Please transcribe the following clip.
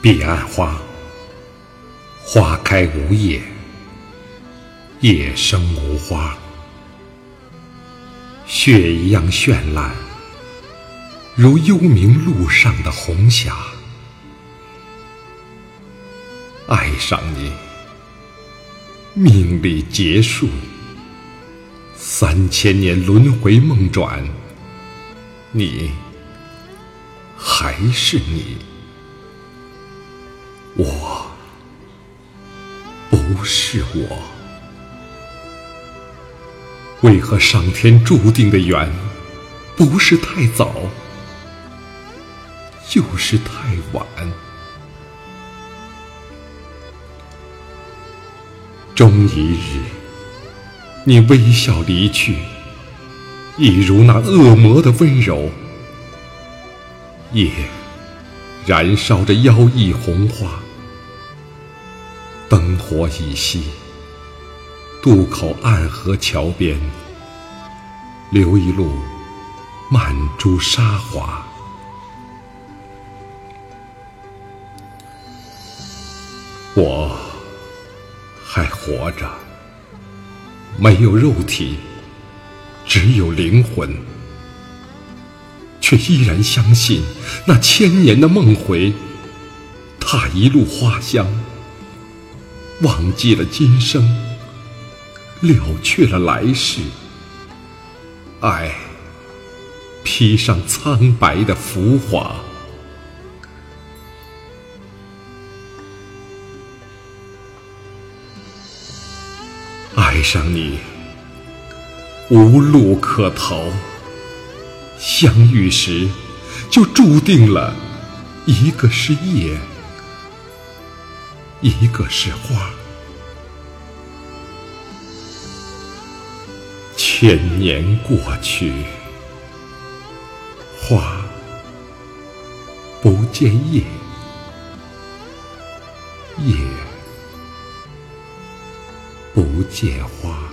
彼岸花，花开无叶，叶生无花，血一样绚烂，如幽冥路上的红霞。爱上你，命里结束，三千年轮回梦转，你还是你。我不是我，为何上天注定的缘，不是太早，就是太晚？终一日，你微笑离去，一如那恶魔的温柔，夜燃烧着妖异红花。灯火已熄，渡口暗河桥边，留一路满珠沙华。我还活着，没有肉体，只有灵魂，却依然相信那千年的梦回，踏一路花香。忘记了今生，了却了来世，爱披上苍白的浮华，爱上你无路可逃，相遇时就注定了一个是夜。一个是花，千年过去，花不见叶，叶不见花。